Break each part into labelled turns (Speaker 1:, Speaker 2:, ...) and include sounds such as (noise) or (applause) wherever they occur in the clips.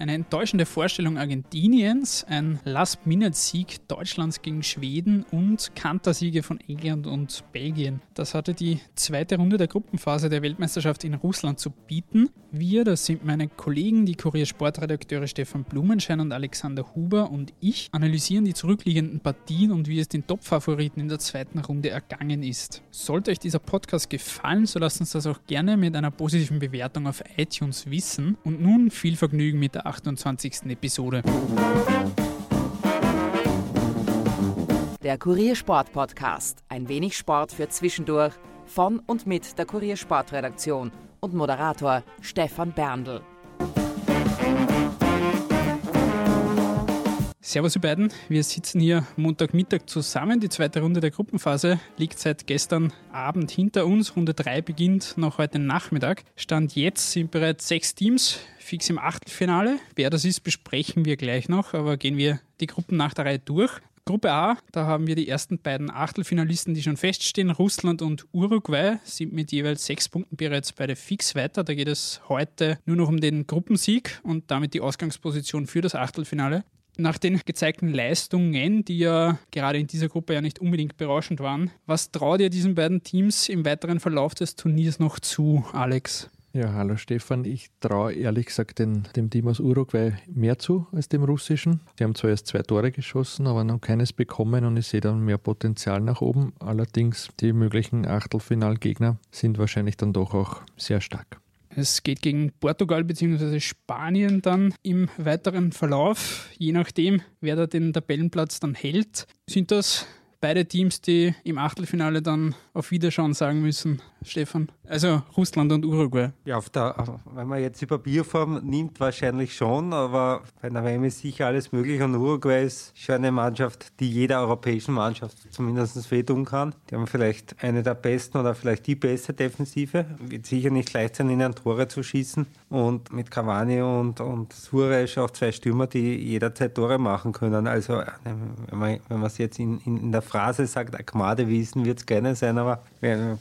Speaker 1: Eine enttäuschende Vorstellung Argentiniens, ein Last-Minute-Sieg Deutschlands gegen Schweden und Kantersiege von England und Belgien. Das hatte die zweite Runde der Gruppenphase der Weltmeisterschaft in Russland zu bieten. Wir, das sind meine Kollegen, die Kurier-Sportredakteure Stefan Blumenschein und Alexander Huber und ich, analysieren die zurückliegenden Partien und wie es den Top-Favoriten in der zweiten Runde ergangen ist. Sollte euch dieser Podcast gefallen, so lasst uns das auch gerne mit einer positiven Bewertung auf iTunes wissen. Und nun viel Vergnügen mit der 28. Episode.
Speaker 2: Der Kuriersport Podcast. Ein wenig Sport für zwischendurch. Von und mit der Kuriersportredaktion und Moderator Stefan Berndl.
Speaker 1: Servus ihr beiden, wir sitzen hier Montagmittag zusammen. Die zweite Runde der Gruppenphase liegt seit gestern Abend hinter uns. Runde 3 beginnt noch heute Nachmittag. Stand jetzt sind bereits sechs Teams fix im Achtelfinale. Wer das ist, besprechen wir gleich noch, aber gehen wir die Gruppen nach der Reihe durch. Gruppe A, da haben wir die ersten beiden Achtelfinalisten, die schon feststehen. Russland und Uruguay sind mit jeweils sechs Punkten bereits beide fix weiter. Da geht es heute nur noch um den Gruppensieg und damit die Ausgangsposition für das Achtelfinale nach den gezeigten Leistungen, die ja gerade in dieser Gruppe ja nicht unbedingt berauschend waren, was traut ihr diesen beiden Teams im weiteren Verlauf des Turniers noch zu, Alex?
Speaker 3: Ja, hallo Stefan. Ich traue ehrlich gesagt den, dem Team aus Uruguay mehr zu als dem russischen. Die haben zwar erst zwei Tore geschossen, aber noch keines bekommen und ich sehe dann mehr Potenzial nach oben. Allerdings die möglichen Achtelfinalgegner sind wahrscheinlich dann doch auch sehr stark.
Speaker 1: Es geht gegen Portugal bzw. Spanien dann im weiteren Verlauf, je nachdem, wer da den Tabellenplatz dann hält. Sind das beide Teams, die im Achtelfinale dann auf Wiederschauen sagen müssen, Stefan? Also Russland und Uruguay.
Speaker 4: Ja, der, wenn man jetzt die Papierform nimmt, wahrscheinlich schon, aber bei einer WM ist sicher alles möglich und Uruguay ist schon eine Mannschaft, die jeder europäischen Mannschaft zumindest wehtun kann. Die haben vielleicht eine der besten oder vielleicht die beste Defensive. Wird sicher nicht leicht sein, ihnen Tore zu schießen. Und mit Cavani und, und Suarez auch zwei Stürmer, die jederzeit Tore machen können. Also, wenn man, wenn man es jetzt in, in, in der Phrase sagt, Akmade wissen wird es gerne sein, aber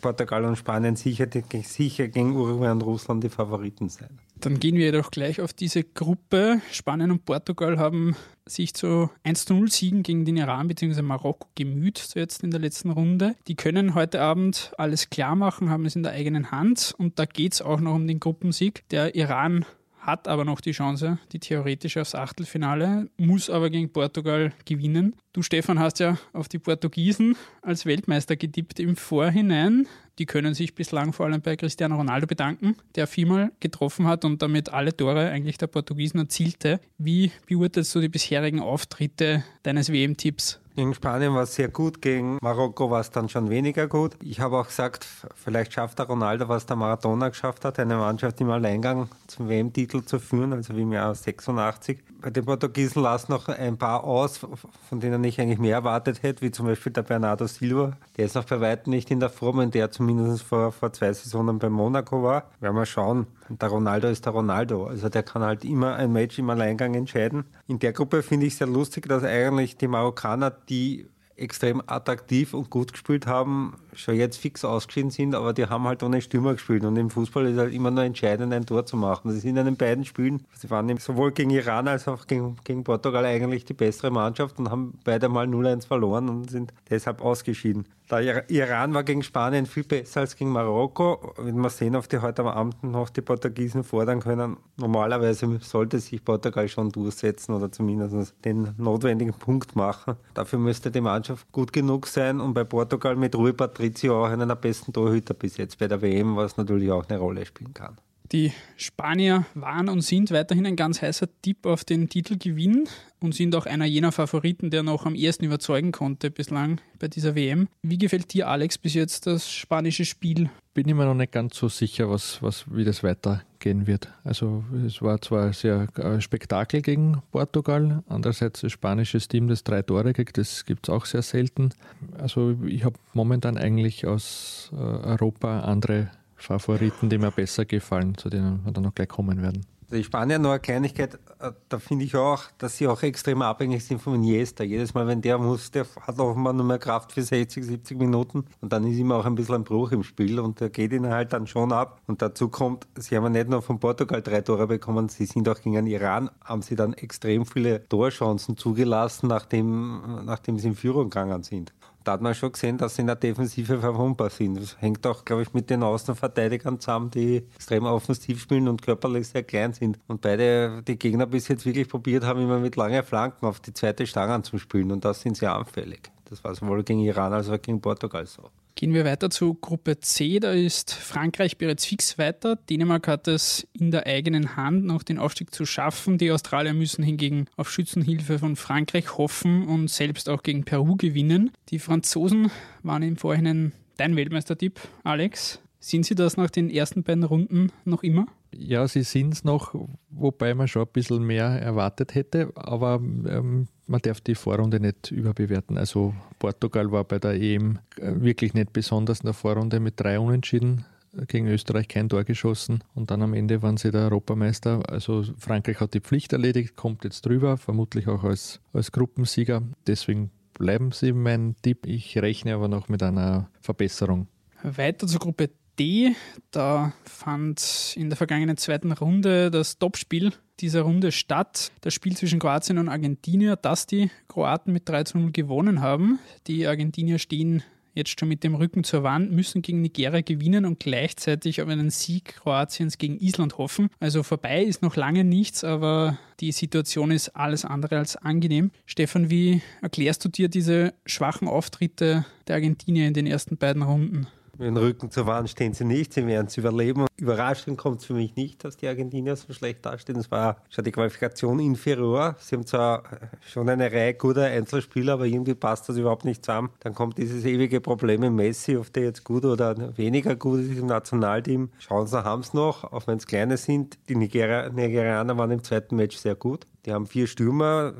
Speaker 4: Portugal und Spanien sicher, sicher gegen Uruguay und Russland die Favoriten sein.
Speaker 1: Dann gehen wir doch gleich auf diese Gruppe. Spanien und Portugal haben sich zu 1-0 Siegen gegen den Iran bzw. Marokko gemüht, so jetzt in der letzten Runde. Die können heute Abend alles klar machen, haben es in der eigenen Hand und da geht es auch noch um den Gruppensieg. Der Iran hat aber noch die Chance, die theoretisch aufs Achtelfinale, muss aber gegen Portugal gewinnen. Du, Stefan, hast ja auf die Portugiesen als Weltmeister getippt im Vorhinein. Die können sich bislang vor allem bei Cristiano Ronaldo bedanken, der viermal getroffen hat und damit alle Tore eigentlich der Portugiesen erzielte. Wie beurteilst du die bisherigen Auftritte deines WM-Tipps?
Speaker 4: Gegen Spanien war es sehr gut, gegen Marokko war es dann schon weniger gut. Ich habe auch gesagt, vielleicht schafft der Ronaldo, was der Maradona geschafft hat, eine Mannschaft im Alleingang zum WM-Titel zu führen, also wie im Jahr 86. Bei den Portugiesen lassen noch ein paar aus, von denen ich eigentlich mehr erwartet hätte, wie zum Beispiel der Bernardo Silva. Der ist noch bei weitem nicht in der Form, in der zumindest vor, vor zwei Saisonen bei Monaco war. Werden wir schauen. Der Ronaldo ist der Ronaldo. Also der kann halt immer ein Match im Alleingang entscheiden. In der Gruppe finde ich sehr lustig, dass eigentlich die Marokkaner, die extrem attraktiv und gut gespielt haben, schon jetzt fix ausgeschieden sind, aber die haben halt ohne Stürmer gespielt. Und im Fußball ist halt immer nur entscheidend, ein Tor zu machen. Sie sind in den beiden Spielen, sie waren sowohl gegen Iran als auch gegen, gegen Portugal eigentlich die bessere Mannschaft und haben beide mal 0-1 verloren und sind deshalb ausgeschieden. Der Iran war gegen Spanien viel besser als gegen Marokko. Wenn wir sehen, ob die heute am Abend noch die Portugiesen fordern können. Normalerweise sollte sich Portugal schon durchsetzen oder zumindest den notwendigen Punkt machen. Dafür müsste die Mannschaft gut genug sein und bei Portugal mit Rui Patricio auch einen der besten Torhüter bis jetzt bei der WM, was natürlich auch eine Rolle spielen kann.
Speaker 1: Die Spanier waren und sind weiterhin ein ganz heißer Tipp auf den Titelgewinn und sind auch einer jener Favoriten, der noch am ersten überzeugen konnte bislang bei dieser WM. Wie gefällt dir, Alex, bis jetzt das spanische Spiel?
Speaker 3: Bin ich mir noch nicht ganz so sicher, was, was, wie das weitergehen wird. Also es war zwar sehr äh, Spektakel gegen Portugal, andererseits das spanische Team, das drei Tore kriegt, das gibt es auch sehr selten. Also ich habe momentan eigentlich aus äh, Europa andere Favoriten, die mir besser gefallen, zu denen wir dann noch gleich kommen werden.
Speaker 4: Die Spanier noch eine Kleinigkeit, äh, da finde ich auch, dass sie auch extrem abhängig sind von Iniesta. Jedes Mal, wenn der muss, der hat offenbar nur mehr Kraft für 60, 70 Minuten und dann ist immer auch ein bisschen ein Bruch im Spiel und der geht ihnen halt dann schon ab. Und dazu kommt, sie haben ja nicht nur von Portugal drei Tore bekommen, sie sind auch gegen den Iran, haben sie dann extrem viele Torchancen zugelassen, nachdem, nachdem sie in Führung gegangen sind da hat man schon gesehen, dass sie in der Defensive verwundbar sind. Das hängt auch, glaube ich, mit den Außenverteidigern zusammen, die extrem offensiv spielen und körperlich sehr klein sind. Und beide, die Gegner bis jetzt wirklich probiert haben, immer mit langen Flanken auf die zweite Stange zu spielen. Und das sind sehr anfällig. Das war sowohl gegen Iran als auch gegen Portugal so.
Speaker 1: Gehen wir weiter zu Gruppe C. Da ist Frankreich bereits fix weiter. Dänemark hat es in der eigenen Hand, noch den Aufstieg zu schaffen. Die Australier müssen hingegen auf Schützenhilfe von Frankreich hoffen und selbst auch gegen Peru gewinnen. Die Franzosen waren im Vorhinein dein Weltmeistertipp, Alex. Sind sie das nach den ersten beiden Runden noch immer?
Speaker 3: Ja, sie sind es noch, wobei man schon ein bisschen mehr erwartet hätte, aber ähm, man darf die Vorrunde nicht überbewerten. Also Portugal war bei der EM äh, wirklich nicht besonders in der Vorrunde mit drei Unentschieden gegen Österreich kein Tor geschossen und dann am Ende waren sie der Europameister. Also Frankreich hat die Pflicht erledigt, kommt jetzt drüber, vermutlich auch als, als Gruppensieger. Deswegen bleiben sie mein Tipp. Ich rechne aber noch mit einer Verbesserung.
Speaker 1: Weiter zur Gruppe D. Da fand in der vergangenen zweiten Runde das Topspiel dieser Runde statt. Das Spiel zwischen Kroatien und Argentinien, das die Kroaten mit 3 zu 0 gewonnen haben. Die Argentinier stehen jetzt schon mit dem Rücken zur Wand, müssen gegen Nigeria gewinnen und gleichzeitig auf einen Sieg Kroatiens gegen Island hoffen. Also vorbei ist noch lange nichts, aber die Situation ist alles andere als angenehm. Stefan, wie erklärst du dir diese schwachen Auftritte der Argentinier in den ersten beiden Runden?
Speaker 4: Mit dem Rücken zur Wand stehen sie nicht, sie werden es überleben. Überraschend kommt es für mich nicht, dass die Argentinier so schlecht dastehen. Es war schon die Qualifikation inferior. Sie haben zwar schon eine Reihe guter Einzelspieler, aber irgendwie passt das überhaupt nicht zusammen. Dann kommt dieses ewige Problem mit Messi, ob der jetzt gut oder weniger gut ist im Nationalteam. Chancen haben es noch, auch wenn es kleine sind. Die Nigeria Nigerianer waren im zweiten Match sehr gut. Die haben vier Stürmer,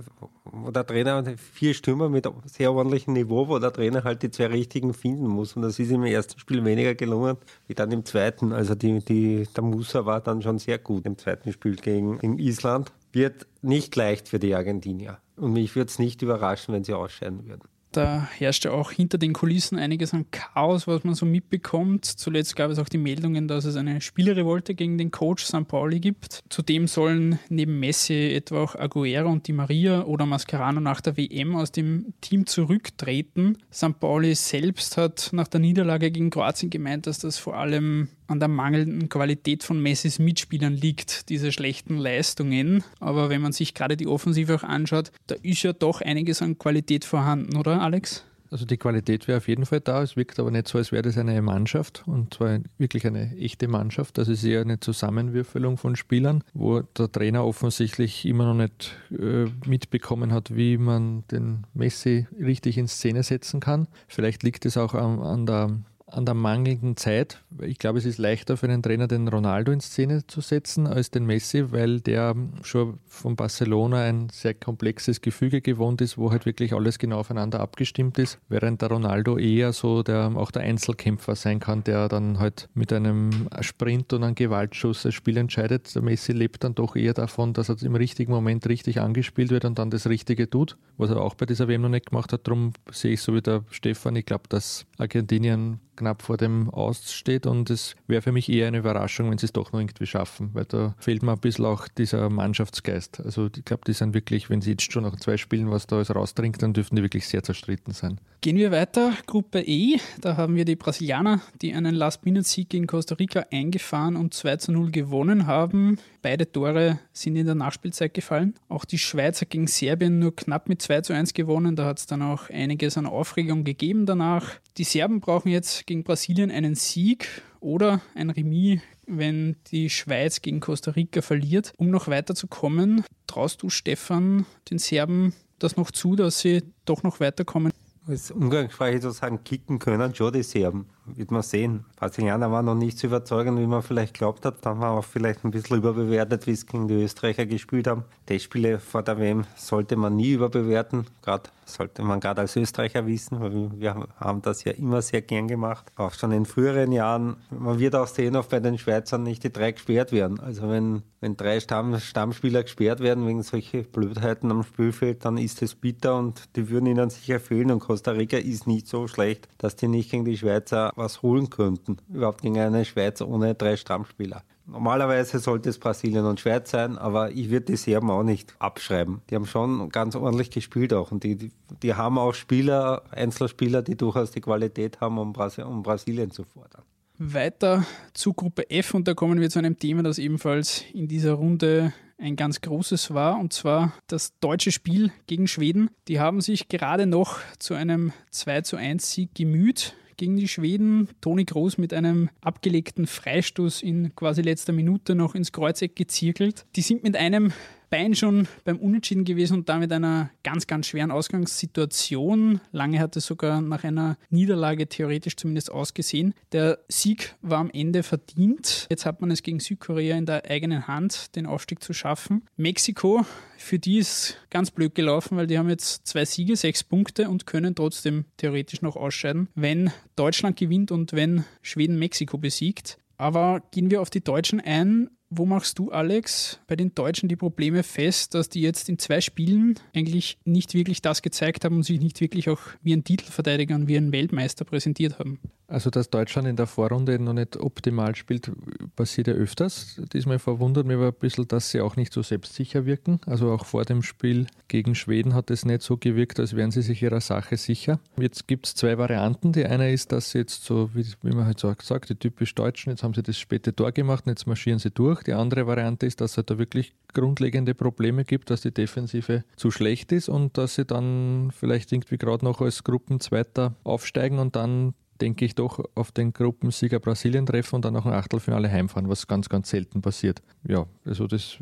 Speaker 4: wo der Trainer, vier Stürmer mit sehr ordentlichem Niveau, wo der Trainer halt die zwei richtigen finden muss. Und das ist im ersten Spiel weniger gelungen wie dann im zweiten. Also die, die, der Musa war dann schon sehr gut im zweiten Spiel gegen, Island. Wird nicht leicht für die Argentinier. Und mich würde es nicht überraschen, wenn sie ausscheiden würden.
Speaker 1: Da herrscht ja auch hinter den Kulissen einiges an Chaos, was man so mitbekommt. Zuletzt gab es auch die Meldungen, dass es eine Spielerrevolte gegen den Coach St. Pauli gibt. Zudem sollen neben Messi etwa auch Aguero und Di Maria oder Mascherano nach der WM aus dem Team zurücktreten. St. Pauli selbst hat nach der Niederlage gegen Kroatien gemeint, dass das vor allem an der mangelnden Qualität von Messis Mitspielern liegt, diese schlechten Leistungen. Aber wenn man sich gerade die Offensive auch anschaut, da ist ja doch einiges an Qualität vorhanden, oder Alex?
Speaker 3: Also die Qualität wäre auf jeden Fall da. Es wirkt aber nicht so, als wäre das eine Mannschaft und zwar wirklich eine echte Mannschaft. Das ist eher eine Zusammenwürfelung von Spielern, wo der Trainer offensichtlich immer noch nicht äh, mitbekommen hat, wie man den Messi richtig in Szene setzen kann. Vielleicht liegt es auch an, an der an der mangelnden Zeit. Ich glaube, es ist leichter für einen Trainer, den Ronaldo in Szene zu setzen, als den Messi, weil der schon von Barcelona ein sehr komplexes Gefüge gewohnt ist, wo halt wirklich alles genau aufeinander abgestimmt ist, während der Ronaldo eher so der, auch der Einzelkämpfer sein kann, der dann halt mit einem Sprint und einem Gewaltschuss das Spiel entscheidet. Der Messi lebt dann doch eher davon, dass er im richtigen Moment richtig angespielt wird und dann das Richtige tut, was er auch bei dieser WM noch nicht gemacht hat. Darum sehe ich so wie der Stefan, ich glaube, dass Argentinien knapp vor dem Aussteht und es wäre für mich eher eine Überraschung, wenn sie es doch noch irgendwie schaffen, weil da fehlt mir ein bisschen auch dieser Mannschaftsgeist. Also ich glaube, die sind wirklich, wenn sie jetzt schon nach zwei Spielen was da alles raustrinkt, dann dürften die wirklich sehr zerstritten sein.
Speaker 1: Gehen wir weiter, Gruppe E, da haben wir die Brasilianer, die einen Last-Minute-Sieg gegen Costa Rica eingefahren und 2 zu 0 gewonnen haben. Beide Tore sind in der Nachspielzeit gefallen. Auch die Schweizer gegen Serbien nur knapp mit 2 zu 1 gewonnen. Da hat es dann auch einiges an Aufregung gegeben danach. Die Serben brauchen jetzt gegen Brasilien einen Sieg oder ein Remis, wenn die Schweiz gegen Costa Rica verliert. Um noch weiterzukommen, traust du Stefan den Serben das noch zu, dass sie doch noch weiterkommen?
Speaker 4: Als umgangssprachlich zu sagen, kicken können schon die Serben. Wird man sehen. Brasilianer war noch nicht so überzeugend, wie man vielleicht glaubt hat. Dann war auch vielleicht ein bisschen überbewertet, wie es gegen die Österreicher gespielt haben. Die Spiele vor der WM sollte man nie überbewerten. Gerade sollte man gerade als Österreicher wissen, weil wir haben das ja immer sehr gern gemacht. Auch schon in früheren Jahren. Man wird auch sehen, ob bei den Schweizern nicht die drei gesperrt werden. Also wenn, wenn drei Stamm, Stammspieler gesperrt werden wegen solcher Blödheiten am Spielfeld, dann ist es bitter und die würden ihnen sicher fehlen. Und Costa Rica ist nicht so schlecht, dass die nicht gegen die Schweizer was holen könnten. Überhaupt gegen eine Schweiz ohne drei Stammspieler. Normalerweise sollte es Brasilien und Schweiz sein, aber ich würde die Serben auch nicht abschreiben. Die haben schon ganz ordentlich gespielt auch und die, die, die haben auch Spieler, Einzelspieler, die durchaus die Qualität haben, um, Brasil, um Brasilien zu fordern.
Speaker 1: Weiter zu Gruppe F und da kommen wir zu einem Thema, das ebenfalls in dieser Runde ein ganz großes war, und zwar das deutsche Spiel gegen Schweden. Die haben sich gerade noch zu einem 2 zu 1 Sieg gemüht gegen die Schweden. Toni Groß mit einem abgelegten Freistoß in quasi letzter Minute noch ins Kreuzeck gezirkelt. Die sind mit einem Bein schon beim Unentschieden gewesen und damit einer ganz, ganz schweren Ausgangssituation. Lange hat es sogar nach einer Niederlage theoretisch zumindest ausgesehen. Der Sieg war am Ende verdient. Jetzt hat man es gegen Südkorea in der eigenen Hand, den Aufstieg zu schaffen. Mexiko, für die ist ganz blöd gelaufen, weil die haben jetzt zwei Siege, sechs Punkte und können trotzdem theoretisch noch ausscheiden, wenn Deutschland gewinnt und wenn Schweden Mexiko besiegt. Aber gehen wir auf die Deutschen ein. Wo machst du, Alex, bei den Deutschen die Probleme fest, dass die jetzt in zwei Spielen eigentlich nicht wirklich das gezeigt haben und sich nicht wirklich auch wie ein Titelverteidiger und wie ein Weltmeister präsentiert haben?
Speaker 3: Also, dass Deutschland in der Vorrunde noch nicht optimal spielt, passiert ja öfters. Diesmal verwundert mich aber ein bisschen, dass sie auch nicht so selbstsicher wirken. Also auch vor dem Spiel gegen Schweden hat es nicht so gewirkt, als wären sie sich ihrer Sache sicher. Jetzt gibt es zwei Varianten. Die eine ist, dass sie jetzt so, wie, wie man halt so sagt, die typisch Deutschen, jetzt haben sie das späte Tor gemacht und jetzt marschieren sie durch. Die andere Variante ist, dass es da wirklich grundlegende Probleme gibt, dass die Defensive zu schlecht ist und dass sie dann vielleicht irgendwie gerade noch als Gruppenzweiter aufsteigen und dann denke ich, doch auf den Gruppensieger Brasilien treffen und dann noch ein Achtelfinale heimfahren, was ganz, ganz selten passiert. Ja, also das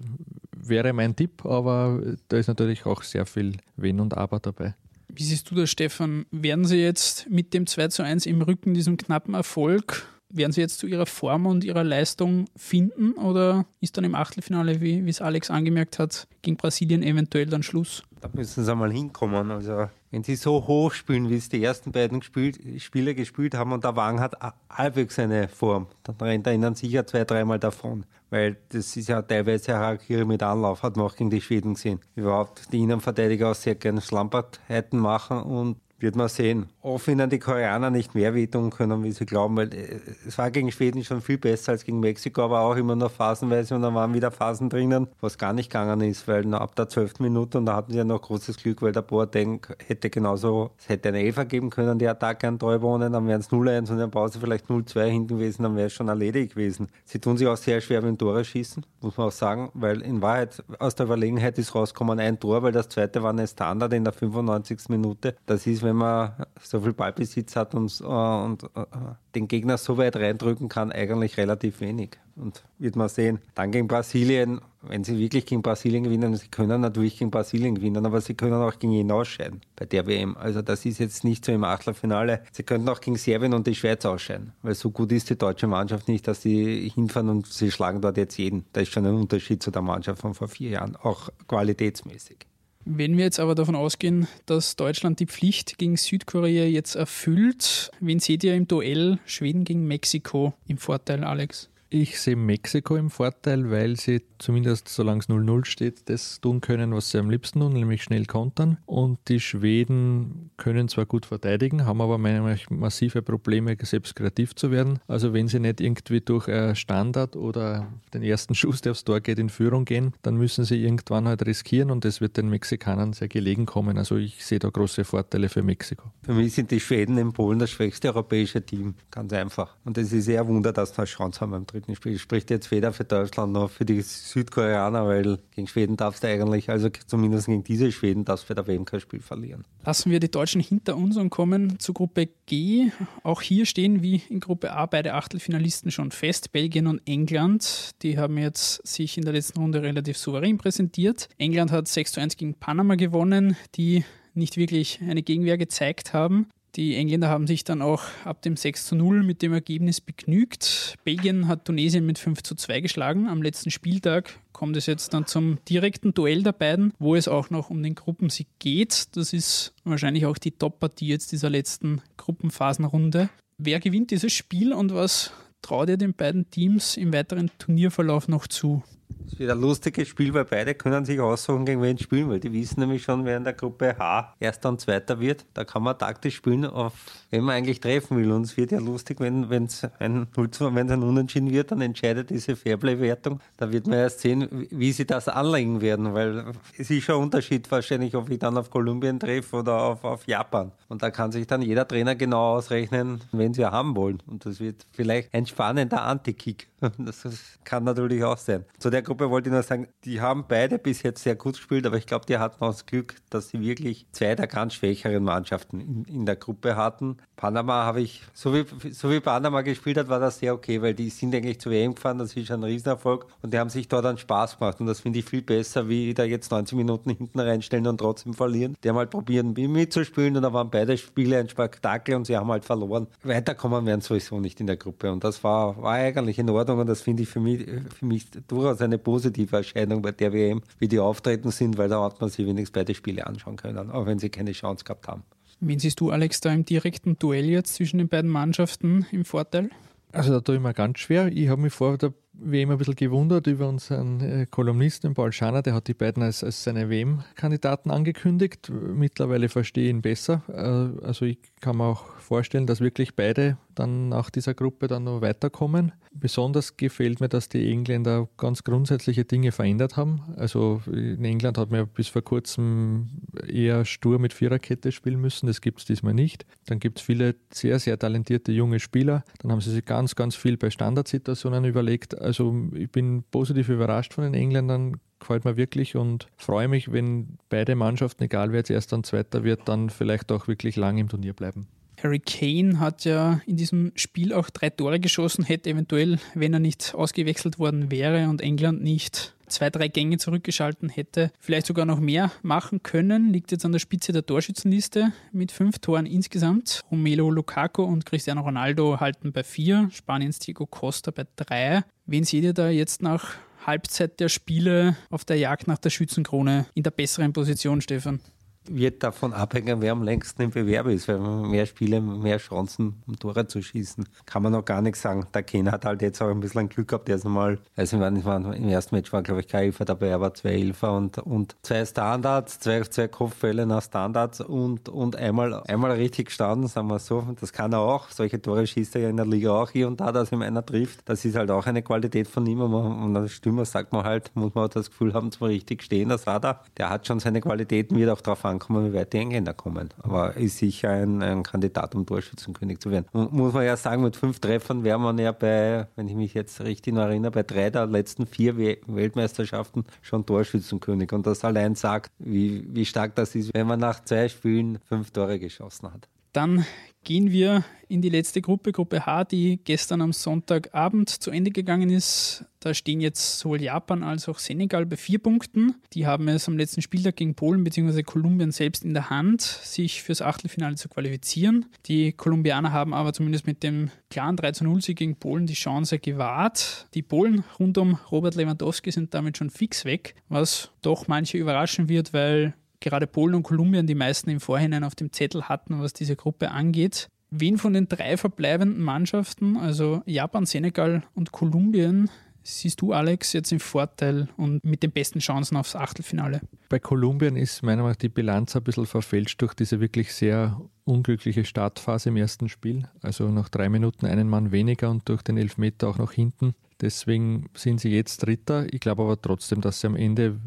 Speaker 3: wäre mein Tipp, aber da ist natürlich auch sehr viel Wenn und Aber dabei.
Speaker 1: Wie siehst du das, Stefan? Werden Sie jetzt mit dem 2 zu 1 im Rücken, diesem knappen Erfolg, werden Sie jetzt zu Ihrer Form und Ihrer Leistung finden oder ist dann im Achtelfinale, wie, wie es Alex angemerkt hat, gegen Brasilien eventuell dann Schluss?
Speaker 4: Da müssen sie mal hinkommen. Also wenn sie so hoch spielen, wie es die ersten beiden gespielt, Spieler gespielt haben und der Wagen hat halbwegs eine Form, dann rennt er ihnen sicher zwei, dreimal davon. Weil das ist ja teilweise Harakiri mit Anlauf, hat man auch gegen die Schweden gesehen. Überhaupt die Innenverteidiger auch sehr gerne Schlampertheiten machen und wird man sehen. Ob ihnen die Koreaner nicht mehr wehtun können, wie sie glauben, weil äh, es war gegen Schweden schon viel besser als gegen Mexiko, aber auch immer noch phasenweise und dann waren wieder Phasen drinnen, was gar nicht gegangen ist, weil ab der zwölften Minute, und da hatten sie ja noch großes Glück, weil der Boateng hätte genauso, es hätte eine Elfer geben können, die Attacke an Treuwohnen, dann wären es 0-1 und der Pause vielleicht 0-2 hinten gewesen, dann wäre es schon erledigt gewesen. Sie tun sich auch sehr schwer dem Tore schießen, muss man auch sagen, weil in Wahrheit aus der Überlegenheit ist rausgekommen ein Tor, weil das zweite war eine Standard in der 95. Minute. Das ist, wenn man so viel Ballbesitz hat und, äh, und uh, den Gegner so weit reindrücken kann, eigentlich relativ wenig. Und wird man sehen. Dann gegen Brasilien, wenn sie wirklich gegen Brasilien gewinnen, sie können natürlich gegen Brasilien gewinnen, aber sie können auch gegen ihn ausscheiden bei der WM. Also das ist jetzt nicht so im Achtelfinale. Sie könnten auch gegen Serbien und die Schweiz ausscheiden, weil so gut ist die deutsche Mannschaft nicht, dass sie hinfahren und sie schlagen dort jetzt jeden. Da ist schon ein Unterschied zu der Mannschaft von vor vier Jahren, auch qualitätsmäßig.
Speaker 1: Wenn wir jetzt aber davon ausgehen, dass Deutschland die Pflicht gegen Südkorea jetzt erfüllt, wen seht ihr im Duell Schweden gegen Mexiko im Vorteil, Alex?
Speaker 3: Ich sehe Mexiko im Vorteil, weil sie zumindest solange es 0-0 steht, das tun können, was sie am liebsten tun, nämlich schnell kontern. Und die Schweden können zwar gut verteidigen, haben aber massive Probleme, selbst kreativ zu werden. Also wenn sie nicht irgendwie durch Standard oder den ersten (laughs) Schuss, der aufs Tor geht, in Führung gehen, dann müssen sie irgendwann halt riskieren und das wird den Mexikanern sehr gelegen kommen. Also ich sehe da große Vorteile für Mexiko.
Speaker 4: Für mich sind die Schweden in Polen das schwächste europäische Team, ganz einfach. Und es ist sehr wunder, dass wir eine Chance haben beim dritten Spiel. Spricht jetzt weder für Deutschland noch für die Südkoreaner, weil gegen Schweden darfst du eigentlich, also zumindest gegen diese Schweden, darfst du bei der WM kein Spiel verlieren.
Speaker 1: Lassen wir die Deutschen hinter uns und kommen zu Gruppe G. Auch hier stehen wie in Gruppe A beide Achtelfinalisten schon fest, Belgien und England. Die haben jetzt sich in der letzten Runde relativ souverän präsentiert. England hat 6 zu 1 gegen Panama gewonnen, die nicht wirklich eine Gegenwehr gezeigt haben. Die Engländer haben sich dann auch ab dem 6 zu 0 mit dem Ergebnis begnügt. Belgien hat Tunesien mit 5 zu 2 geschlagen. Am letzten Spieltag kommt es jetzt dann zum direkten Duell der beiden, wo es auch noch um den Gruppensieg geht. Das ist wahrscheinlich auch die Top-Partie jetzt dieser letzten Gruppenphasenrunde. Wer gewinnt dieses Spiel und was traut ihr den beiden Teams im weiteren Turnierverlauf noch zu?
Speaker 4: Es wird ein lustiges Spiel, weil beide können sich aussuchen, gegen wen spielen, weil die wissen nämlich schon, wer in der Gruppe H erster und zweiter wird. Da kann man taktisch spielen, auf wen man eigentlich treffen will. Und es wird ja lustig, wenn es ein 0 wenn es ein Unentschieden wird, dann entscheidet diese Fairplay-Wertung. Da wird man erst sehen, wie sie das anlegen werden, weil es ist schon ein Unterschied wahrscheinlich, ob ich dann auf Kolumbien treffe oder auf, auf Japan. Und da kann sich dann jeder Trainer genau ausrechnen, wen sie haben wollen. Und das wird vielleicht ein spannender Anti-Kick. (laughs) Das kann natürlich auch sein. Zu der Gruppe wollte ich nur sagen, die haben beide bis jetzt sehr gut gespielt, aber ich glaube, die hatten auch das Glück, dass sie wirklich zwei der ganz schwächeren Mannschaften in, in der Gruppe hatten. Panama habe ich, so wie, so wie Panama gespielt hat, war das sehr okay, weil die sind eigentlich zu WM gefahren, das ist ein Riesenerfolg und die haben sich dort einen Spaß gemacht und das finde ich viel besser, wie da jetzt 90 Minuten hinten reinstellen und trotzdem verlieren. Die haben halt probiert mitzuspielen und da waren beide Spiele ein Spektakel und sie haben halt verloren. Weiterkommen werden sowieso nicht in der Gruppe und das war, war eigentlich in Ordnung und das finde ich für mich, für mich durchaus eine positive Erscheinung bei der WM, wie die auftreten sind, weil da hat man sich wenigstens beide Spiele anschauen können, auch wenn sie keine Chance gehabt haben.
Speaker 1: Wen siehst du, Alex, da im direkten Duell jetzt zwischen den beiden Mannschaften im Vorteil?
Speaker 3: Also da tue ich mir ganz schwer. Ich habe mich vor der WM ein bisschen gewundert über unseren äh, Kolumnisten Paul Schaner, der hat die beiden als, als seine WM-Kandidaten angekündigt. Mittlerweile verstehe ich ihn besser. Äh, also ich kann mir auch vorstellen, dass wirklich beide dann nach dieser Gruppe dann noch weiterkommen. Besonders gefällt mir, dass die Engländer ganz grundsätzliche Dinge verändert haben. Also in England hat man bis vor kurzem eher stur mit Viererkette spielen müssen. Das gibt es diesmal nicht. Dann gibt es viele sehr, sehr talentierte junge Spieler. Dann haben sie sich ganz, ganz viel bei Standardsituationen überlegt. Also ich bin positiv überrascht von den Engländern gefällt mir wirklich und freue mich, wenn beide Mannschaften, egal wer jetzt erster und zweiter wird, dann vielleicht auch wirklich lang im Turnier bleiben.
Speaker 1: Harry Kane hat ja in diesem Spiel auch drei Tore geschossen, hätte eventuell, wenn er nicht ausgewechselt worden wäre und England nicht zwei, drei Gänge zurückgeschalten hätte, vielleicht sogar noch mehr machen können. Liegt jetzt an der Spitze der Torschützenliste mit fünf Toren insgesamt. Romelo Lukaku und Cristiano Ronaldo halten bei vier, Spaniens Diego Costa bei drei. Wen seht ihr da jetzt nach Halbzeit der Spiele auf der Jagd nach der Schützenkrone in der besseren Position, Stefan?
Speaker 4: Wird davon abhängen, wer am längsten im Bewerb ist, weil mehr Spiele, mehr Chancen, um Tore zu schießen. Kann man noch gar nichts sagen. Der Kane hat halt jetzt auch ein bisschen Glück gehabt. Der ist nochmal, also im ersten Match war, glaube ich, kein Elfer dabei, aber zwei Elfer und, und zwei Standards, zwei, zwei Kopfbälle nach Standards und, und einmal, einmal richtig gestanden, sagen wir so. Das kann er auch. Solche Tore schießt er ja in der Liga auch hier und da, dass ihm einer trifft. Das ist halt auch eine Qualität von ihm. Und als Stürmer sagt man halt, muss man auch das Gefühl haben, zwar richtig stehen, das hat er. Der hat schon seine Qualitäten, wird auch darauf ankommen ankommen, wie weit die Engländer kommen. Aber ist sicher ein, ein Kandidat, um Torschützenkönig zu werden. Und muss man ja sagen, mit fünf Treffern wäre man ja bei, wenn ich mich jetzt richtig erinnere, bei drei der letzten vier Weltmeisterschaften schon Torschützenkönig. Und das allein sagt, wie, wie stark das ist, wenn man nach zwei Spielen fünf Tore geschossen hat.
Speaker 1: Dann gehen wir in die letzte Gruppe, Gruppe H, die gestern am Sonntagabend zu Ende gegangen ist. Da stehen jetzt sowohl Japan als auch Senegal bei vier Punkten. Die haben es am letzten Spieltag gegen Polen bzw. Kolumbien selbst in der Hand, sich fürs Achtelfinale zu qualifizieren. Die Kolumbianer haben aber zumindest mit dem klaren 3-0-Sieg gegen Polen die Chance gewahrt. Die Polen rund um Robert Lewandowski sind damit schon fix weg, was doch manche überraschen wird, weil gerade Polen und Kolumbien die meisten im Vorhinein auf dem Zettel hatten, was diese Gruppe angeht. Wen von den drei verbleibenden Mannschaften, also Japan, Senegal und Kolumbien, siehst du, Alex, jetzt im Vorteil und mit den besten Chancen aufs Achtelfinale?
Speaker 3: Bei Kolumbien ist meiner Meinung nach die Bilanz ein bisschen verfälscht durch diese wirklich sehr unglückliche Startphase im ersten Spiel. Also nach drei Minuten einen Mann weniger und durch den Elfmeter auch noch hinten. Deswegen sind sie jetzt Dritter. Ich glaube aber trotzdem, dass sie am Ende,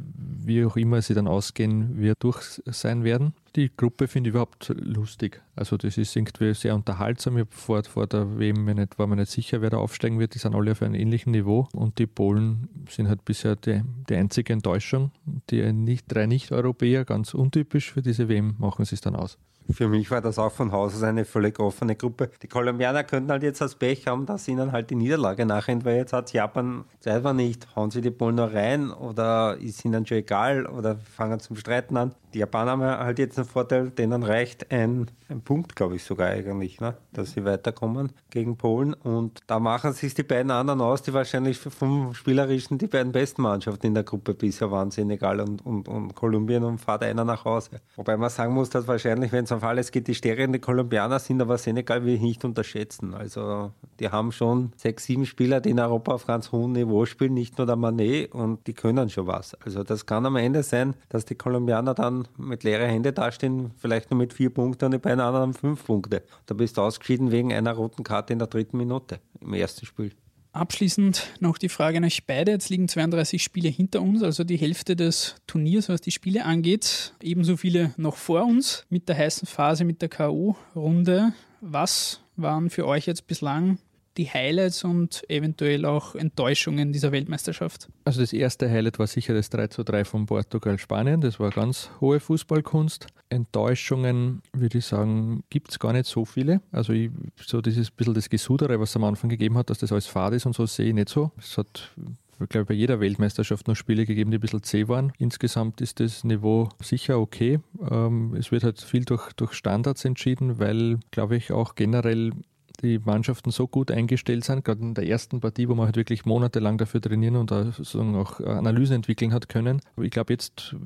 Speaker 3: wie auch immer sie dann ausgehen wird, durch sein werden. Die Gruppe finde ich überhaupt lustig. Also das ist irgendwie sehr unterhaltsam. Ich vor, vor der WM nicht, war mir nicht sicher, wer da aufsteigen wird. Die sind alle auf einem ähnlichen Niveau. Und die Polen sind halt bisher die, die einzige Enttäuschung. Die nicht, drei Nicht-Europäer, ganz untypisch für diese WM, machen sie es dann aus.
Speaker 4: Für mich war das auch von Haus aus eine völlig offene Gruppe. Die Kolumbianer könnten halt jetzt das Pech haben, dass ihnen halt die Niederlage nachrennt, weil jetzt hat Japan selber nicht. Hauen sie die Polen noch rein oder ist ihnen schon egal oder fangen zum Streiten an? Die Japaner haben halt jetzt jetzt ein Vorteil, denen reicht ein, ein Punkt, glaube ich sogar eigentlich, ne? dass sie weiterkommen gegen Polen. Und da machen sich die beiden anderen aus, die wahrscheinlich vom Spielerischen die beiden besten Mannschaften in der Gruppe bisher waren, Senegal und, und, und Kolumbien und fahrt einer nach Hause. Wobei man sagen muss, dass wahrscheinlich, wenn es auf alles geht, die stärkeren Kolumbianer sind, aber Senegal will ich nicht unterschätzen. Also die haben schon sechs, sieben Spieler, die in Europa auf ganz hohem Niveau spielen, nicht nur der Manet und die können schon was. Also das kann am Ende sein, dass die Kolumbianer dann mit leeren Händen dastehen, vielleicht nur mit vier Punkten und die beiden anderen fünf Punkte. Da bist du ausgeschieden wegen einer roten Karte in der dritten Minute im ersten Spiel.
Speaker 1: Abschließend noch die Frage an euch beide. Jetzt liegen 32 Spiele hinter uns, also die Hälfte des Turniers, was die Spiele angeht. Ebenso viele noch vor uns mit der heißen Phase, mit der K.O.-Runde. Was waren für euch jetzt bislang die Highlights und eventuell auch Enttäuschungen dieser Weltmeisterschaft?
Speaker 3: Also das erste Highlight war sicher das 3 zu 3 von Portugal-Spanien. Das war ganz hohe Fußballkunst. Enttäuschungen, würde ich sagen, gibt es gar nicht so viele. Also ich, so dieses bisschen das Gesudere, was es am Anfang gegeben hat, dass das alles fad ist und so, sehe ich nicht so. Es hat ich glaube, bei jeder Weltmeisterschaft noch Spiele gegeben, die ein bisschen zäh waren. Insgesamt ist das Niveau sicher okay. Ähm, es wird halt viel durch, durch Standards entschieden, weil, glaube ich, auch generell die Mannschaften so gut eingestellt sind, gerade in der ersten Partie, wo man halt wirklich monatelang dafür trainieren und auch Analyse entwickeln hat können. Aber ich glaube, jetzt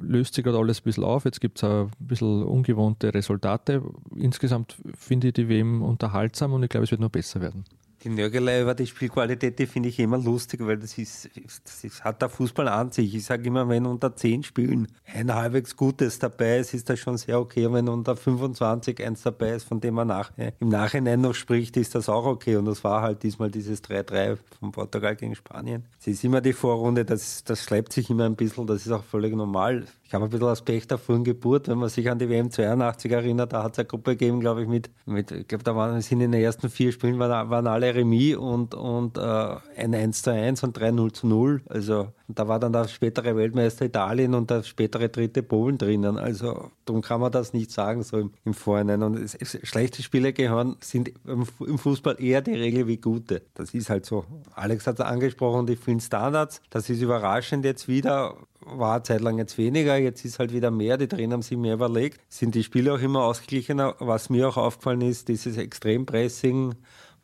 Speaker 3: löst sich gerade alles ein bisschen auf. Jetzt gibt es ein bisschen ungewohnte Resultate. Insgesamt finde ich die WM unterhaltsam und ich glaube, es wird noch besser werden.
Speaker 4: Die Nörgelei über die Spielqualität, die finde ich immer lustig, weil das ist, das ist, hat der Fußball an sich. Ich sage immer, wenn unter 10 Spielen ein halbwegs Gutes dabei ist, ist das schon sehr okay. Und wenn unter 25 eins dabei ist, von dem man nach, äh, im Nachhinein noch spricht, ist das auch okay. Und das war halt diesmal dieses 3-3 von Portugal gegen Spanien. Es ist immer die Vorrunde, das, das schleppt sich immer ein bisschen, das ist auch völlig normal. Ich habe ein bisschen als Pech der frühen Geburt, wenn man sich an die WM 82 erinnert, da hat es eine Gruppe gegeben, glaube ich, mit, mit ich glaube, da waren, sind in den ersten vier Spielen waren, waren alle Remis und, und äh, ein 1 zu 1 und 3 0 zu 0. Also da war dann der spätere Weltmeister Italien und der spätere dritte Polen drinnen. Also darum kann man das nicht sagen, so im, im Vorhinein. Und es, es, schlechte Spiele gehören, sind im, Fußball eher die Regel wie gute. Das ist halt so. Alex hat es angesprochen, die vielen Standards. Das ist überraschend jetzt wieder war eine Zeit lang jetzt weniger, jetzt ist halt wieder mehr, die Trainer haben sich mehr überlegt, sind die Spiele auch immer ausgeglichener. Was mir auch aufgefallen ist, dieses Extrempressing,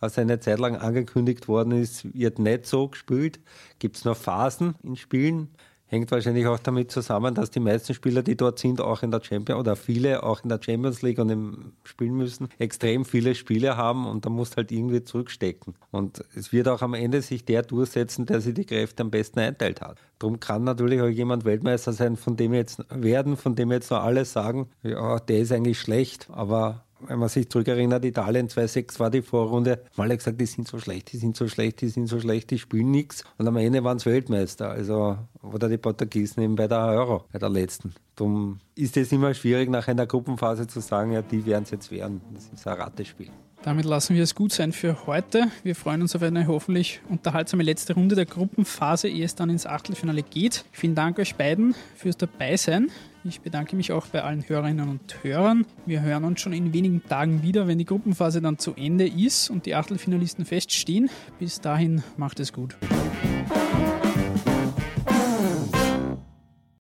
Speaker 4: was eine Zeit lang angekündigt worden ist, wird nicht so gespielt. Gibt es noch Phasen in Spielen? Hängt wahrscheinlich auch damit zusammen, dass die meisten Spieler, die dort sind, auch in der Champions oder viele auch in der Champions League und im spielen müssen, extrem viele Spiele haben und da musst halt irgendwie zurückstecken. Und es wird auch am Ende sich der durchsetzen, der sich die Kräfte am besten einteilt hat. Darum kann natürlich auch jemand Weltmeister sein, von dem jetzt werden, von dem jetzt noch alle sagen, ja, der ist eigentlich schlecht, aber wenn man sich zurückerinnert, Italien 2-6 war die Vorrunde, alle gesagt, die sind so schlecht, die sind so schlecht, die sind so schlecht, die spielen nichts. Und am Ende waren es Weltmeister. Also, oder die Portugiesen eben bei der Euro, bei der letzten. Darum ist es immer schwierig, nach einer Gruppenphase zu sagen, ja, die werden es jetzt werden. Das ist ein Ratespiel.
Speaker 1: Damit lassen wir es gut sein für heute. Wir freuen uns auf eine hoffentlich unterhaltsame letzte Runde der Gruppenphase, ehe es dann ins Achtelfinale geht. Vielen Dank euch beiden fürs Dabeisein. Ich bedanke mich auch bei allen Hörerinnen und Hörern. Wir hören uns schon in wenigen Tagen wieder, wenn die Gruppenphase dann zu Ende ist und die Achtelfinalisten feststehen. Bis dahin macht es gut.